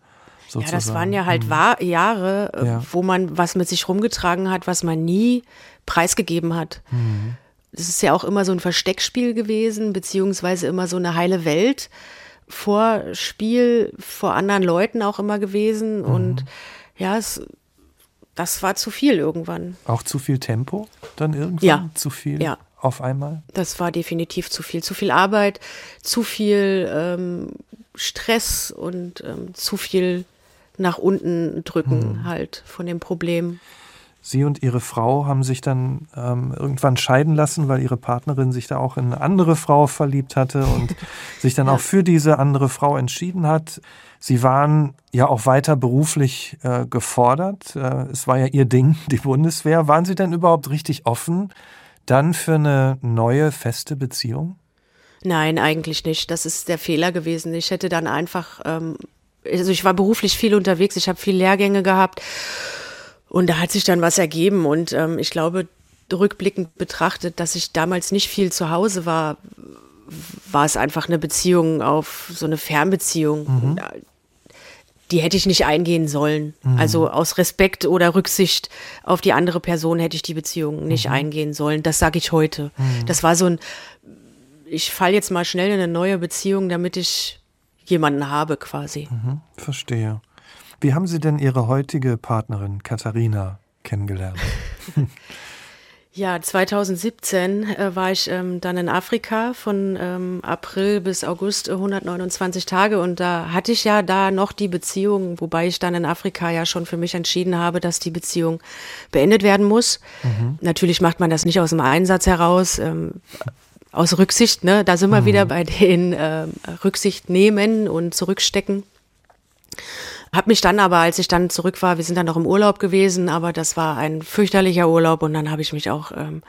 Sozusagen. Ja, das waren ja halt mhm. Jahre, äh, ja. wo man was mit sich rumgetragen hat, was man nie preisgegeben hat. Mhm. Das ist ja auch immer so ein Versteckspiel gewesen, beziehungsweise immer so eine heile Welt vor Spiel, vor anderen Leuten auch immer gewesen. Mhm. Und ja, es, das war zu viel irgendwann. Auch zu viel Tempo dann irgendwann? Ja. Zu viel? Ja auf einmal? Das war definitiv zu viel. Zu viel Arbeit, zu viel ähm, Stress und ähm, zu viel nach unten drücken hm. halt von dem Problem. Sie und Ihre Frau haben sich dann ähm, irgendwann scheiden lassen, weil Ihre Partnerin sich da auch in eine andere Frau verliebt hatte und sich dann auch für diese andere Frau entschieden hat. Sie waren ja auch weiter beruflich äh, gefordert. Äh, es war ja Ihr Ding, die Bundeswehr. Waren Sie denn überhaupt richtig offen dann für eine neue feste Beziehung? Nein, eigentlich nicht. Das ist der Fehler gewesen. Ich hätte dann einfach, ähm, also ich war beruflich viel unterwegs, ich habe viel Lehrgänge gehabt und da hat sich dann was ergeben und ähm, ich glaube, rückblickend betrachtet, dass ich damals nicht viel zu Hause war, war es einfach eine Beziehung auf so eine Fernbeziehung. Mhm die hätte ich nicht eingehen sollen. Mhm. Also aus Respekt oder Rücksicht auf die andere Person hätte ich die Beziehung nicht mhm. eingehen sollen. Das sage ich heute. Mhm. Das war so ein, ich falle jetzt mal schnell in eine neue Beziehung, damit ich jemanden habe quasi. Mhm. Verstehe. Wie haben Sie denn Ihre heutige Partnerin Katharina kennengelernt? Ja, 2017 äh, war ich ähm, dann in Afrika von ähm, April bis August 129 äh, Tage und da hatte ich ja da noch die Beziehung, wobei ich dann in Afrika ja schon für mich entschieden habe, dass die Beziehung beendet werden muss. Mhm. Natürlich macht man das nicht aus dem Einsatz heraus. Ähm, aus Rücksicht, ne? Da sind wir mhm. wieder bei den äh, Rücksicht nehmen und zurückstecken. Hab mich dann aber, als ich dann zurück war, wir sind dann noch im Urlaub gewesen, aber das war ein fürchterlicher Urlaub und dann habe ich mich auch ähm,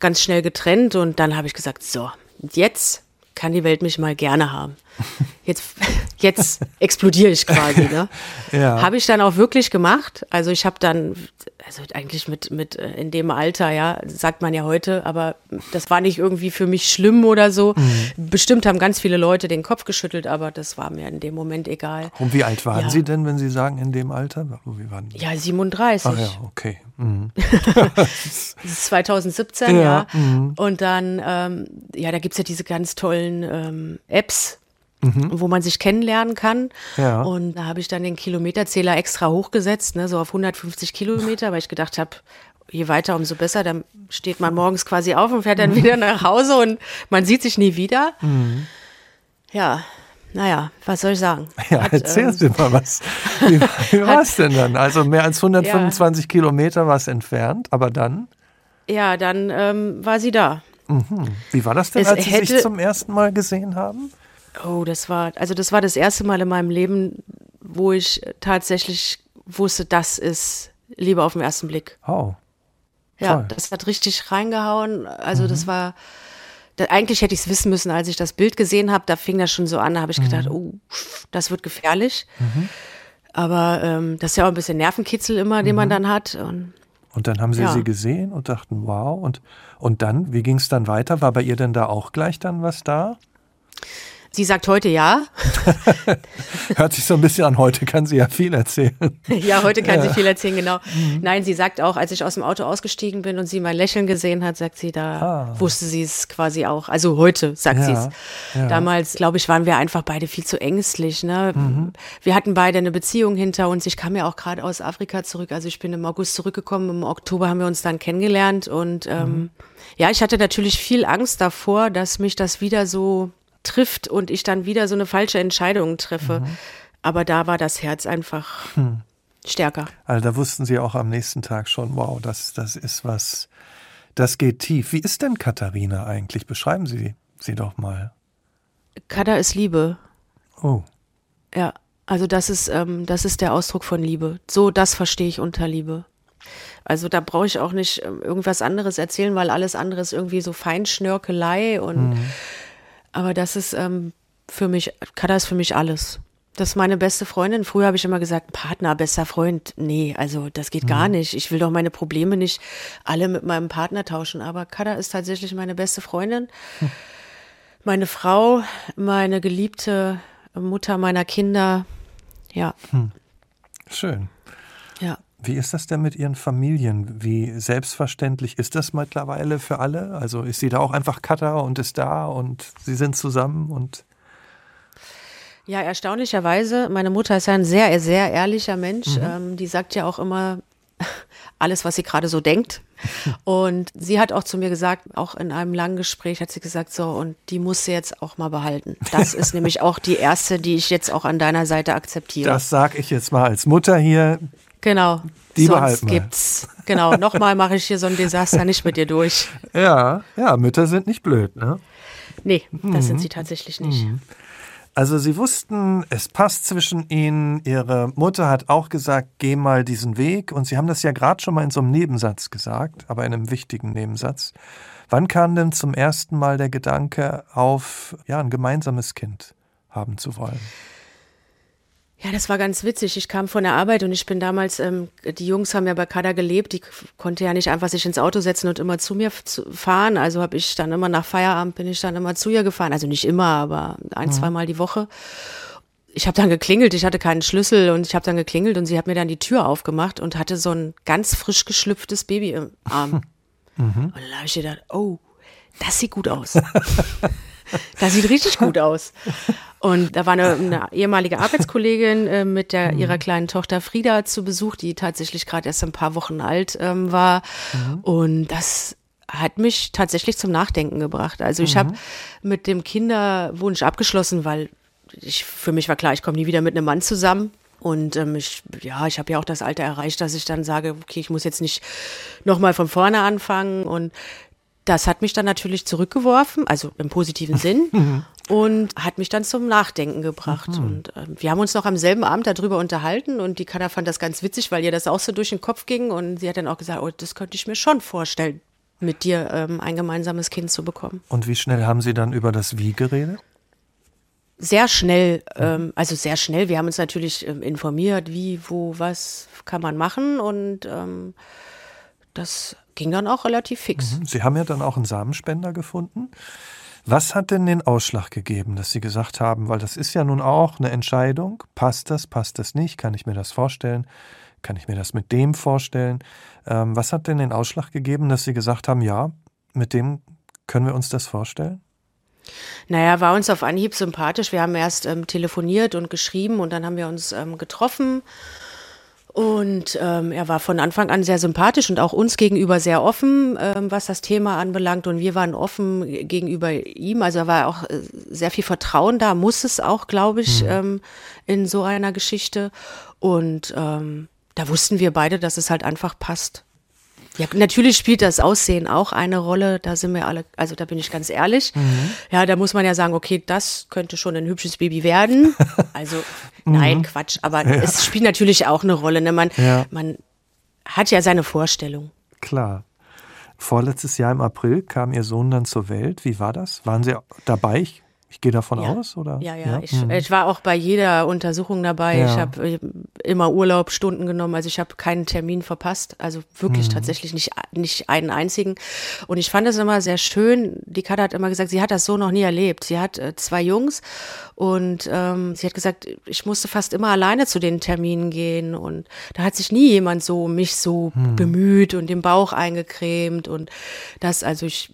ganz schnell getrennt und dann habe ich gesagt, so, jetzt kann die Welt mich mal gerne haben. Jetzt, jetzt explodiere ich quasi. Ne? Ja. Habe ich dann auch wirklich gemacht. Also ich habe dann, also eigentlich mit, mit äh, in dem Alter, ja, sagt man ja heute, aber das war nicht irgendwie für mich schlimm oder so. Mhm. Bestimmt haben ganz viele Leute den Kopf geschüttelt, aber das war mir in dem Moment egal. Und wie alt waren ja. Sie denn, wenn Sie sagen, in dem Alter? Wie waren Ja, 37. Ach ja, okay. Mhm. das ist 2017, ja. ja. Mhm. Und dann, ähm, ja, da gibt es ja diese ganz tollen ähm, Apps, mhm. wo man sich kennenlernen kann. Ja. Und da habe ich dann den Kilometerzähler extra hochgesetzt, ne, so auf 150 Kilometer, weil ich gedacht habe, je weiter, umso besser. Dann steht man morgens quasi auf und fährt dann wieder nach Hause und man sieht sich nie wieder. Mhm. Ja, naja, was soll ich sagen? Ja, hat, erzähl ähm, mal was. Wie, wie war es denn dann? Also mehr als 125 ja. Kilometer war es entfernt, aber dann? Ja, dann ähm, war sie da. Mhm. Wie war das denn, es als Sie hätte, sich zum ersten Mal gesehen haben? Oh, das war, also das war das erste Mal in meinem Leben, wo ich tatsächlich wusste, das ist Liebe auf den ersten Blick. Oh. Ja, Toll. das hat richtig reingehauen. Also mhm. das war, da, eigentlich hätte ich es wissen müssen, als ich das Bild gesehen habe. Da fing das schon so an. Da habe ich mhm. gedacht, oh, das wird gefährlich. Mhm. Aber ähm, das ist ja auch ein bisschen Nervenkitzel immer, den man mhm. dann hat. Und, und dann haben Sie ja. sie gesehen und dachten, wow. Und, und dann, wie ging es dann weiter? War bei ihr denn da auch gleich dann was da? Sie sagt heute ja. Hört sich so ein bisschen an, heute kann sie ja viel erzählen. ja, heute kann ja. sie viel erzählen, genau. Mhm. Nein, sie sagt auch, als ich aus dem Auto ausgestiegen bin und sie mein Lächeln gesehen hat, sagt sie, da ah. wusste sie es quasi auch. Also heute sagt ja. sie es. Ja. Damals, glaube ich, waren wir einfach beide viel zu ängstlich. Ne? Mhm. Wir hatten beide eine Beziehung hinter uns. Ich kam ja auch gerade aus Afrika zurück. Also ich bin im August zurückgekommen. Im Oktober haben wir uns dann kennengelernt. Und ähm, mhm. ja, ich hatte natürlich viel Angst davor, dass mich das wieder so trifft und ich dann wieder so eine falsche Entscheidung treffe. Mhm. Aber da war das Herz einfach hm. stärker. Also da wussten Sie auch am nächsten Tag schon, wow, das, das ist was, das geht tief. Wie ist denn Katharina eigentlich? Beschreiben Sie sie doch mal. Kada ist Liebe. Oh. Ja, also das ist, ähm, das ist der Ausdruck von Liebe. So, das verstehe ich unter Liebe. Also da brauche ich auch nicht ähm, irgendwas anderes erzählen, weil alles andere ist irgendwie so Feinschnörkelei und mhm. Aber das ist ähm, für mich, Kada ist für mich alles. Das ist meine beste Freundin. Früher habe ich immer gesagt, Partner, bester Freund. Nee, also das geht mhm. gar nicht. Ich will doch meine Probleme nicht alle mit meinem Partner tauschen. Aber Kada ist tatsächlich meine beste Freundin. Hm. Meine Frau, meine geliebte Mutter meiner Kinder. Ja. Hm. Schön. Ja. Wie ist das denn mit Ihren Familien? Wie selbstverständlich ist das mittlerweile für alle? Also ist sie da auch einfach Cutter und ist da und Sie sind zusammen und ja, erstaunlicherweise, meine Mutter ist ja ein sehr, sehr ehrlicher Mensch. Mhm. Ähm, die sagt ja auch immer alles, was sie gerade so denkt. Und sie hat auch zu mir gesagt, auch in einem langen Gespräch hat sie gesagt, so, und die muss sie jetzt auch mal behalten. Das ist nämlich auch die erste, die ich jetzt auch an deiner Seite akzeptiere. Das sage ich jetzt mal als Mutter hier. Genau. Die Sonst gibt's. Genau. Nochmal mache ich hier so ein Desaster nicht mit dir durch. Ja, ja, Mütter sind nicht blöd, ne? Nee, das mhm. sind sie tatsächlich nicht. Mhm. Also sie wussten, es passt zwischen ihnen. Ihre Mutter hat auch gesagt, geh mal diesen Weg. Und sie haben das ja gerade schon mal in so einem Nebensatz gesagt, aber in einem wichtigen Nebensatz. Wann kam denn zum ersten Mal der Gedanke auf, ja, ein gemeinsames Kind haben zu wollen? Ja, das war ganz witzig. Ich kam von der Arbeit und ich bin damals, ähm, die Jungs haben ja bei Kada gelebt, die konnte ja nicht einfach sich ins Auto setzen und immer zu mir fahren. Also habe ich dann immer nach Feierabend bin ich dann immer zu ihr gefahren. Also nicht immer, aber ein, mhm. zweimal die Woche. Ich habe dann geklingelt, ich hatte keinen Schlüssel und ich habe dann geklingelt und sie hat mir dann die Tür aufgemacht und hatte so ein ganz frisch geschlüpftes Baby im Arm. Mhm. Und da habe ich gedacht, oh, das sieht gut aus. das sieht richtig gut aus. Und da war eine, eine ehemalige Arbeitskollegin äh, mit der, mhm. ihrer kleinen Tochter Frieda zu Besuch, die tatsächlich gerade erst ein paar Wochen alt ähm, war. Mhm. Und das hat mich tatsächlich zum Nachdenken gebracht. Also ich mhm. habe mit dem Kinderwunsch abgeschlossen, weil ich, für mich war klar, ich komme nie wieder mit einem Mann zusammen. Und ähm, ich, ja, ich habe ja auch das Alter erreicht, dass ich dann sage, okay, ich muss jetzt nicht nochmal von vorne anfangen. Und das hat mich dann natürlich zurückgeworfen, also im positiven Sinn, mhm. Und hat mich dann zum Nachdenken gebracht. Mhm. Und äh, wir haben uns noch am selben Abend darüber unterhalten und die Kanna fand das ganz witzig, weil ihr das auch so durch den Kopf ging und sie hat dann auch gesagt, oh, das könnte ich mir schon vorstellen, mit dir ähm, ein gemeinsames Kind zu bekommen. Und wie schnell haben Sie dann über das Wie geredet? Sehr schnell, ähm, also sehr schnell. Wir haben uns natürlich ähm, informiert, wie, wo, was kann man machen und ähm, das ging dann auch relativ fix. Mhm. Sie haben ja dann auch einen Samenspender gefunden. Was hat denn den Ausschlag gegeben, dass Sie gesagt haben, weil das ist ja nun auch eine Entscheidung, passt das, passt das nicht, kann ich mir das vorstellen, kann ich mir das mit dem vorstellen? Ähm, was hat denn den Ausschlag gegeben, dass Sie gesagt haben, ja, mit dem können wir uns das vorstellen? Naja, war uns auf Anhieb sympathisch. Wir haben erst ähm, telefoniert und geschrieben und dann haben wir uns ähm, getroffen und ähm, er war von Anfang an sehr sympathisch und auch uns gegenüber sehr offen, ähm, was das Thema anbelangt. Und wir waren offen gegenüber ihm. Also da war auch äh, sehr viel Vertrauen da, muss es auch, glaube ich, mhm. ähm, in so einer Geschichte. Und ähm, da wussten wir beide, dass es halt einfach passt. Ja, natürlich spielt das Aussehen auch eine Rolle. Da sind wir alle, also da bin ich ganz ehrlich. Mhm. Ja, da muss man ja sagen, okay, das könnte schon ein hübsches Baby werden. Also nein, mhm. Quatsch. Aber ja. es spielt natürlich auch eine Rolle. Ne? Man, ja. man hat ja seine Vorstellung. Klar. Vorletztes Jahr im April kam Ihr Sohn dann zur Welt. Wie war das? Waren Sie dabei? Ich gehe davon Ja. aus, oder? Ja, ja. Ich, Mhm. ich war auch bei jeder Untersuchung dabei. Ja. Ich habe immer Urlaub, Stunden genommen. Also ich habe keinen Termin verpasst. Also wirklich Mhm. tatsächlich nicht, nicht einen einzigen. Und ich fand es immer sehr schön. Die Katha hat immer gesagt, sie hat das so noch nie erlebt. Sie hat äh, zwei Jungs und ähm, sie hat gesagt, ich musste fast immer alleine zu den Terminen gehen. Und da hat sich nie jemand so mich so Mhm. bemüht und den Bauch eingecremt. Und das, also ich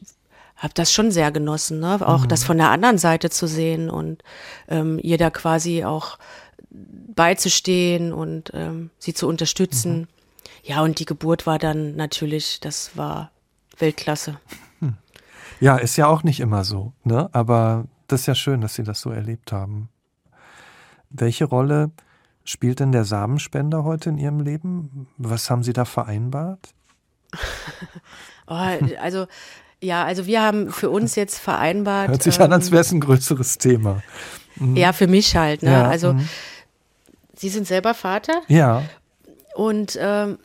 habe das schon sehr genossen, ne? auch das von der anderen Seite zu sehen und ähm, ihr da quasi auch beizustehen und ähm, sie zu unterstützen. Ja, und die Geburt war dann natürlich, das war Weltklasse. Ja, ist ja auch nicht immer so, ne? Aber das ist ja schön, dass Sie das so erlebt haben. Welche Rolle spielt denn der Samenspender heute in Ihrem Leben? Was haben Sie da vereinbart? Oh, also ja, also wir haben für uns jetzt vereinbart. Hört sich an, als ähm, wäre es ein größeres Thema. Ja, für mich halt. Ne? Ja, also mhm. Sie sind selber Vater Ja, und ähm,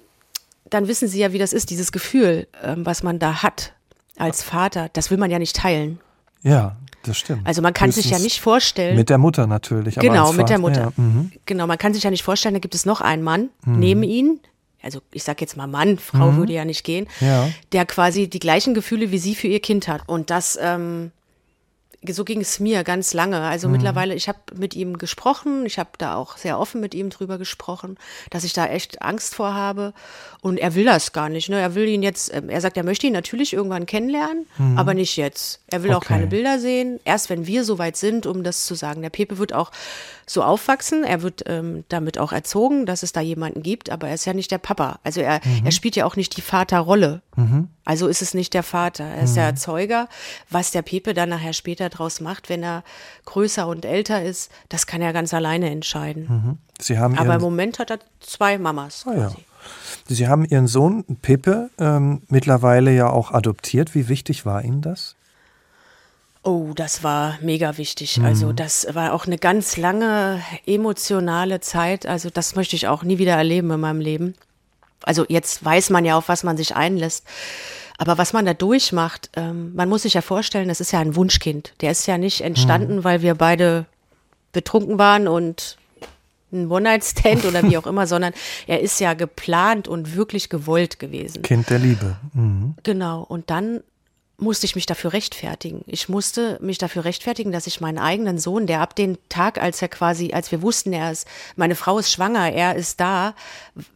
dann wissen Sie ja, wie das ist, dieses Gefühl, ähm, was man da hat als Vater. Das will man ja nicht teilen. ja, das stimmt. Also man kann sich ja Höchstens nicht vorstellen. Mit der Mutter natürlich. Aber Genau, mit der Vater, Mutter. Ja, mhm. Genau, man kann sich ja nicht vorstellen, da gibt es noch einen Mann neben ihnen. Also ich sag jetzt mal Mann, Frau würde ja nicht gehen, Ja. der quasi die gleichen Gefühle wie sie für ihr Kind hat. Und das, ähm, so ging es mir ganz lange. Also mittlerweile, ich habe mit ihm gesprochen, ich habe da auch sehr offen mit ihm drüber gesprochen, dass ich da echt Angst vor habe. Und er will das gar nicht. Ne? Er will ihn jetzt, ähm, er sagt, er möchte ihn natürlich irgendwann kennenlernen, aber nicht jetzt. Er will auch Okay. keine Bilder sehen. Erst wenn wir soweit sind, um das zu sagen. Der Pepe wird auch so aufwachsen. Er wird ähm, damit auch erzogen, dass es da jemanden gibt, aber er ist ja nicht der Papa. Also er, er spielt ja auch nicht die Vaterrolle. Also ist es nicht der Vater. Er ist der Erzeuger. Was der Pepe dann nachher später draus macht, wenn er größer und älter ist, das kann er ganz alleine entscheiden. Sie haben Aber im Moment hat er zwei Mamas. Ah, ja. Sie haben Ihren Sohn Pepe ähm, mittlerweile ja auch adoptiert. Wie wichtig war Ihnen das? Oh, das war mega wichtig. Also das war auch eine ganz lange emotionale Zeit. Also das möchte ich auch nie wieder erleben in meinem Leben. Also jetzt weiß man ja, auf was man sich einlässt. Aber was man da durchmacht, ähm, man muss sich ja vorstellen, das ist ja ein Wunschkind. Der ist ja nicht entstanden, weil wir beide betrunken waren und ein One-Night-Stand oder wie auch immer, sondern er ist ja geplant und wirklich gewollt gewesen. Kind der Liebe. Mhm. Genau. Und dann musste ich mich dafür rechtfertigen. Ich musste mich dafür rechtfertigen, dass ich meinen eigenen Sohn, der ab dem Tag, als er quasi, als wir wussten, er ist, meine Frau ist schwanger, er ist da,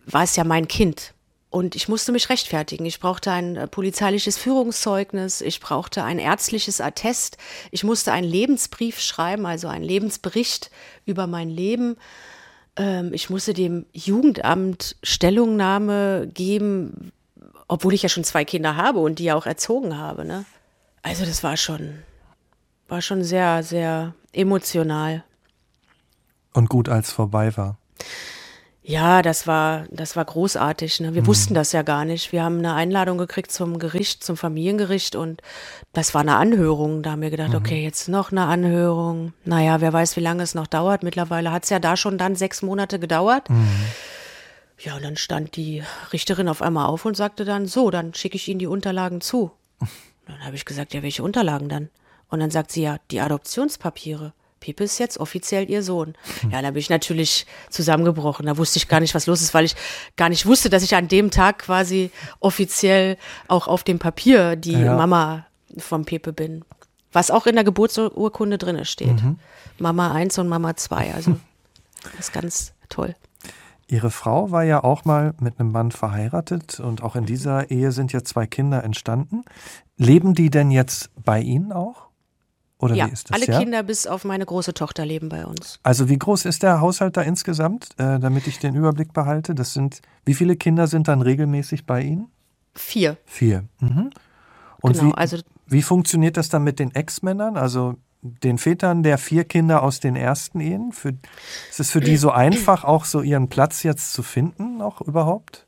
war es ja mein Kind. Und ich musste mich rechtfertigen. Ich brauchte ein äh, polizeiliches Führungszeugnis, ich brauchte ein ärztliches Attest, ich musste einen Lebensbrief schreiben, also einen Lebensbericht über mein Leben. Ähm, ich musste dem Jugendamt Stellungnahme geben, obwohl ich ja schon zwei Kinder habe und die ja auch erzogen habe. Ne? Also das war schon, war schon sehr, sehr emotional. Und gut, als vorbei war. Ja, das war, das war großartig. Ne? Wir wussten das ja gar nicht. Wir haben eine Einladung gekriegt zum Gericht, zum Familiengericht und das war eine Anhörung. Da haben wir gedacht, okay, jetzt noch eine Anhörung. Naja, wer weiß, wie lange es noch dauert. Mittlerweile hat es ja da schon dann sechs Monate gedauert. Ja, und dann stand die Richterin auf einmal auf und sagte dann, so, dann schicke ich Ihnen die Unterlagen zu. Dann habe ich gesagt, ja, welche Unterlagen dann? Und dann sagt sie, ja, die Adoptionspapiere. Pippe ist jetzt offiziell ihr Sohn. Ja, da bin ich natürlich zusammengebrochen. Da wusste ich gar nicht, was los ist, weil ich gar nicht wusste, dass ich an dem Tag quasi offiziell auch auf dem Papier die Ja. Mama vom Pepe bin. Was auch in der Geburtsurkunde drin steht. Mama 1 und Mama 2. Also, das ist ganz toll. Ihre Frau war ja auch mal mit einem Mann verheiratet und auch in dieser Ehe sind ja zwei Kinder entstanden. Leben die denn jetzt bei Ihnen auch? Oder Ja, wie ist das? alle ja? Kinder bis auf meine große Tochter leben bei uns. Also wie groß ist der Haushalt da insgesamt, äh, damit ich den Überblick behalte? Das sind, wie viele Kinder sind dann regelmäßig bei Ihnen? Vier. Vier. Mhm. Und Genau, wie, also wie funktioniert das dann mit den Ex-Männern, also den Vätern der vier Kinder aus den ersten Ehen? Für, ist es für die so einfach, auch so ihren Platz jetzt zu finden, auch überhaupt?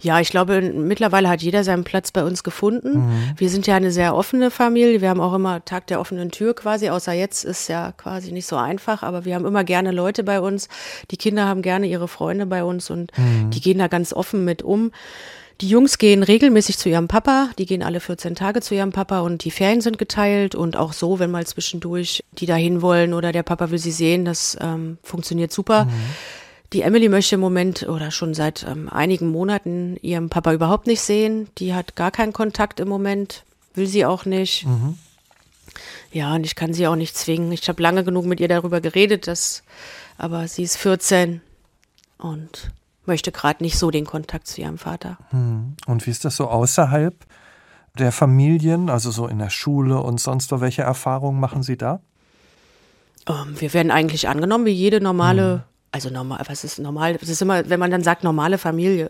Ja, ich glaube, mittlerweile hat jeder seinen Platz bei uns gefunden. Mhm. Wir sind ja eine sehr offene Familie. Wir haben auch immer Tag der offenen Tür quasi, außer jetzt ist ja quasi nicht so einfach, aber wir haben immer gerne Leute bei uns. Die Kinder haben gerne ihre Freunde bei uns und Mhm. die gehen da ganz offen mit um. Die Jungs gehen regelmäßig zu ihrem Papa, die gehen alle 14 Tage zu ihrem Papa und die Ferien sind geteilt und auch so, wenn mal zwischendurch die dahin wollen oder der Papa will sie sehen, das ähm, funktioniert super. Mhm. Die Emily möchte im Moment oder schon seit ähm, einigen Monaten ihren Papa überhaupt nicht sehen. Die hat gar keinen Kontakt im Moment, will sie auch nicht. Mhm. Ja, und ich kann sie auch nicht zwingen. Ich habe lange genug mit ihr darüber geredet, dass, aber sie ist 14 und möchte gerade nicht so den Kontakt zu ihrem Vater. Hm. Und wie ist das so außerhalb der Familien, also so in der Schule und sonst wo? Welche Erfahrungen machen Sie da? Ähm, wir werden eigentlich angenommen wie jede normale, hm. also normal, was ist normal? Es ist immer, wenn man dann sagt normale Familie.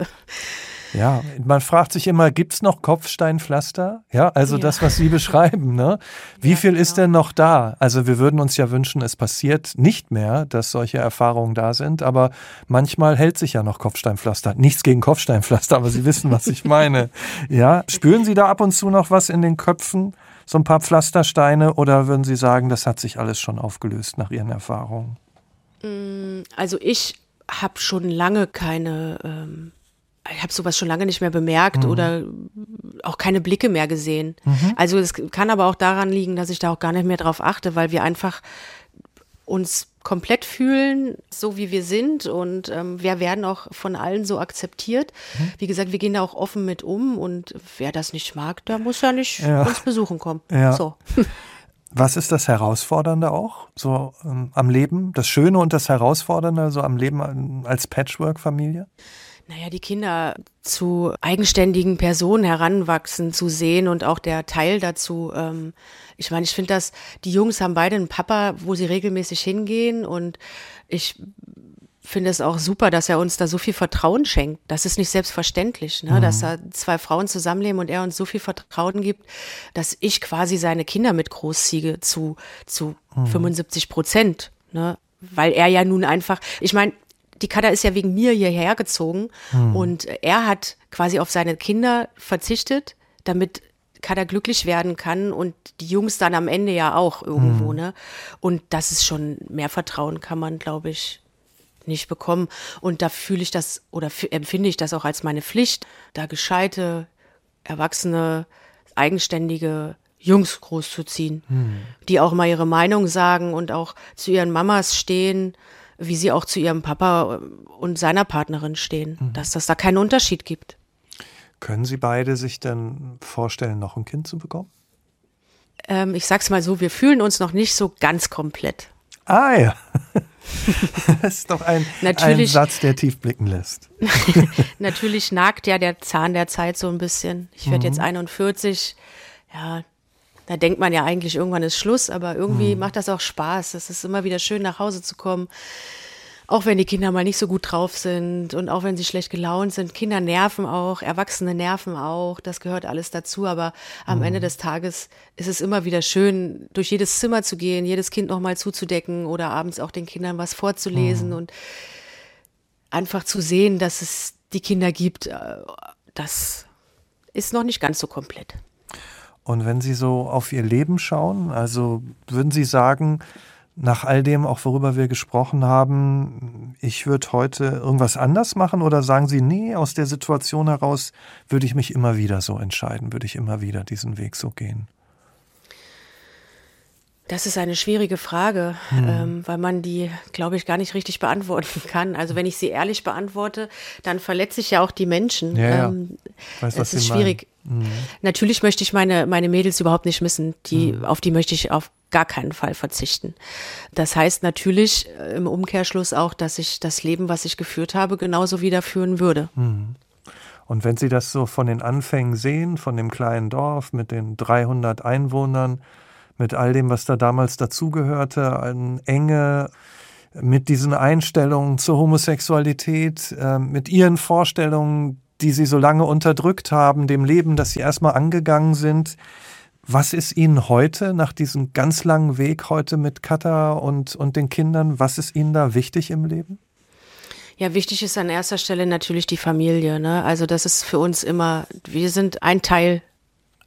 Ja, man fragt sich immer, gibt es noch Kopfsteinpflaster? Ja, also ja. das, was Sie beschreiben, ne? Wie ja, viel genau. ist denn noch da? Also wir würden uns ja wünschen, es passiert nicht mehr, dass solche Erfahrungen da sind, aber manchmal hält sich ja noch Kopfsteinpflaster. Nichts gegen Kopfsteinpflaster, aber Sie wissen, was ich meine. Ja, spüren Sie da ab und zu noch was in den Köpfen? So ein paar Pflastersteine oder würden Sie sagen, das hat sich alles schon aufgelöst nach Ihren Erfahrungen? Mm, also ich habe schon lange keine ähm, ich habe sowas schon lange nicht mehr bemerkt mhm. oder auch keine Blicke mehr gesehen. Mhm. Also es kann aber auch daran liegen, dass ich da auch gar nicht mehr drauf achte, weil wir einfach uns komplett fühlen, so wie wir sind und ähm, wir werden auch von allen so akzeptiert. Mhm. Wie gesagt, wir gehen da auch offen mit um und wer das nicht mag, der muss ja nicht ja. uns besuchen kommen. Ja. So. Was ist das Herausfordernde auch so ähm, am Leben? Das Schöne und das Herausfordernde so am Leben als Patchwork-Familie? Naja, die Kinder zu eigenständigen Personen heranwachsen zu sehen und auch der Teil dazu. Ähm, ich meine, ich finde das, die Jungs haben beide einen Papa, wo sie regelmäßig hingehen und ich finde es auch super, dass er uns da so viel Vertrauen schenkt. Das ist nicht selbstverständlich, ne? Mhm. dass da zwei Frauen zusammenleben und er uns so viel Vertrauen gibt, dass ich quasi seine Kinder mit großziehe zu, zu mhm. 75 Prozent. Ne? Weil er ja nun einfach, ich meine, die Kada ist ja wegen mir hierher gezogen hm. und er hat quasi auf seine Kinder verzichtet, damit Kada glücklich werden kann und die Jungs dann am Ende ja auch irgendwo, hm. ne? Und das ist schon mehr Vertrauen kann man, glaube ich, nicht bekommen. Und da fühle ich das oder empfinde ich das auch als meine Pflicht, da gescheite, erwachsene, eigenständige Jungs großzuziehen, hm. die auch mal ihre Meinung sagen und auch zu ihren Mamas stehen wie sie auch zu ihrem Papa und seiner Partnerin stehen, mhm. dass das da keinen Unterschied gibt. Können Sie beide sich denn vorstellen, noch ein Kind zu bekommen? Ähm, ich sag's mal so, wir fühlen uns noch nicht so ganz komplett. Ah ja. das ist doch ein, ein Satz, der tief blicken lässt. Natürlich nagt ja der Zahn der Zeit so ein bisschen. Ich werde mhm. jetzt 41. Ja, da denkt man ja eigentlich, irgendwann ist Schluss, aber irgendwie mhm. macht das auch Spaß. Es ist immer wieder schön, nach Hause zu kommen. Auch wenn die Kinder mal nicht so gut drauf sind und auch wenn sie schlecht gelaunt sind. Kinder nerven auch, Erwachsene nerven auch. Das gehört alles dazu. Aber am mhm. Ende des Tages ist es immer wieder schön, durch jedes Zimmer zu gehen, jedes Kind nochmal zuzudecken oder abends auch den Kindern was vorzulesen mhm. und einfach zu sehen, dass es die Kinder gibt. Äh, das ist noch nicht ganz so komplett. Und wenn Sie so auf Ihr Leben schauen, also würden Sie sagen, nach all dem, auch worüber wir gesprochen haben, ich würde heute irgendwas anders machen oder sagen Sie, nee, aus der Situation heraus würde ich mich immer wieder so entscheiden, würde ich immer wieder diesen Weg so gehen? Das ist eine schwierige Frage, hm. ähm, weil man die, glaube ich, gar nicht richtig beantworten kann. Also wenn ich sie ehrlich beantworte, dann verletze ich ja auch die Menschen. Ja, ähm, ja. Weiß, es ist schwierig. Mhm. Natürlich möchte ich meine, meine Mädels überhaupt nicht missen. Die, mhm. Auf die möchte ich auf gar keinen Fall verzichten. Das heißt natürlich äh, im Umkehrschluss auch, dass ich das Leben, was ich geführt habe, genauso wieder führen würde. Mhm. Und wenn Sie das so von den Anfängen sehen, von dem kleinen Dorf mit den 300 Einwohnern, mit all dem, was da damals dazugehörte, an Enge, mit diesen Einstellungen zur Homosexualität, äh, mit ihren Vorstellungen, die sie so lange unterdrückt haben, dem Leben, das sie erstmal angegangen sind. Was ist Ihnen heute, nach diesem ganz langen Weg heute mit Katha und, und den Kindern, was ist Ihnen da wichtig im Leben? Ja, wichtig ist an erster Stelle natürlich die Familie. Ne? Also das ist für uns immer, wir sind ein Teil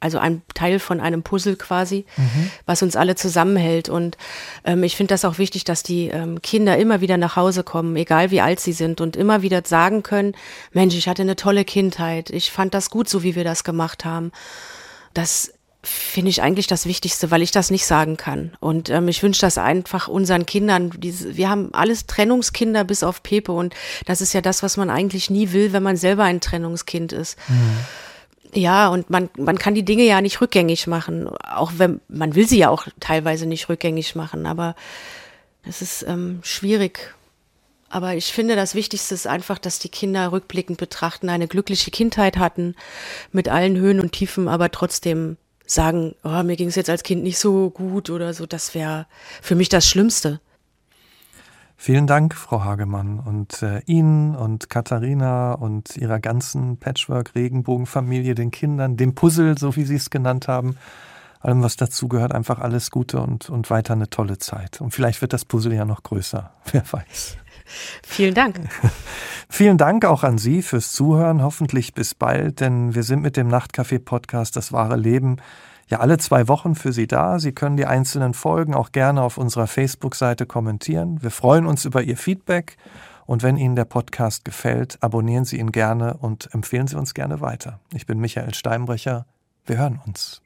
also ein Teil von einem Puzzle quasi, mhm. was uns alle zusammenhält. Und ähm, ich finde das auch wichtig, dass die ähm, Kinder immer wieder nach Hause kommen, egal wie alt sie sind, und immer wieder sagen können, Mensch, ich hatte eine tolle Kindheit, ich fand das gut, so wie wir das gemacht haben. Das finde ich eigentlich das Wichtigste, weil ich das nicht sagen kann. Und ähm, ich wünsche das einfach unseren Kindern. Diese, wir haben alles Trennungskinder bis auf Pepe und das ist ja das, was man eigentlich nie will, wenn man selber ein Trennungskind ist. Mhm. Ja, und man, man kann die Dinge ja nicht rückgängig machen. Auch wenn, man will sie ja auch teilweise nicht rückgängig machen, aber es ist ähm, schwierig. Aber ich finde, das Wichtigste ist einfach, dass die Kinder rückblickend betrachten, eine glückliche Kindheit hatten, mit allen Höhen und Tiefen, aber trotzdem sagen, oh, mir ging es jetzt als Kind nicht so gut oder so, das wäre für mich das Schlimmste. Vielen Dank, Frau Hagemann, und äh, Ihnen und Katharina und Ihrer ganzen Patchwork-Regenbogen-Familie, den Kindern, dem Puzzle, so wie Sie es genannt haben, allem, was dazugehört, einfach alles Gute und, und weiter eine tolle Zeit. Und vielleicht wird das Puzzle ja noch größer, wer weiß. Vielen Dank. Vielen Dank auch an Sie fürs Zuhören. Hoffentlich bis bald, denn wir sind mit dem Nachtcafé-Podcast Das wahre Leben ja alle zwei Wochen für Sie da. Sie können die einzelnen Folgen auch gerne auf unserer Facebook-Seite kommentieren. Wir freuen uns über Ihr Feedback. Und wenn Ihnen der Podcast gefällt, abonnieren Sie ihn gerne und empfehlen Sie uns gerne weiter. Ich bin Michael Steinbrecher. Wir hören uns.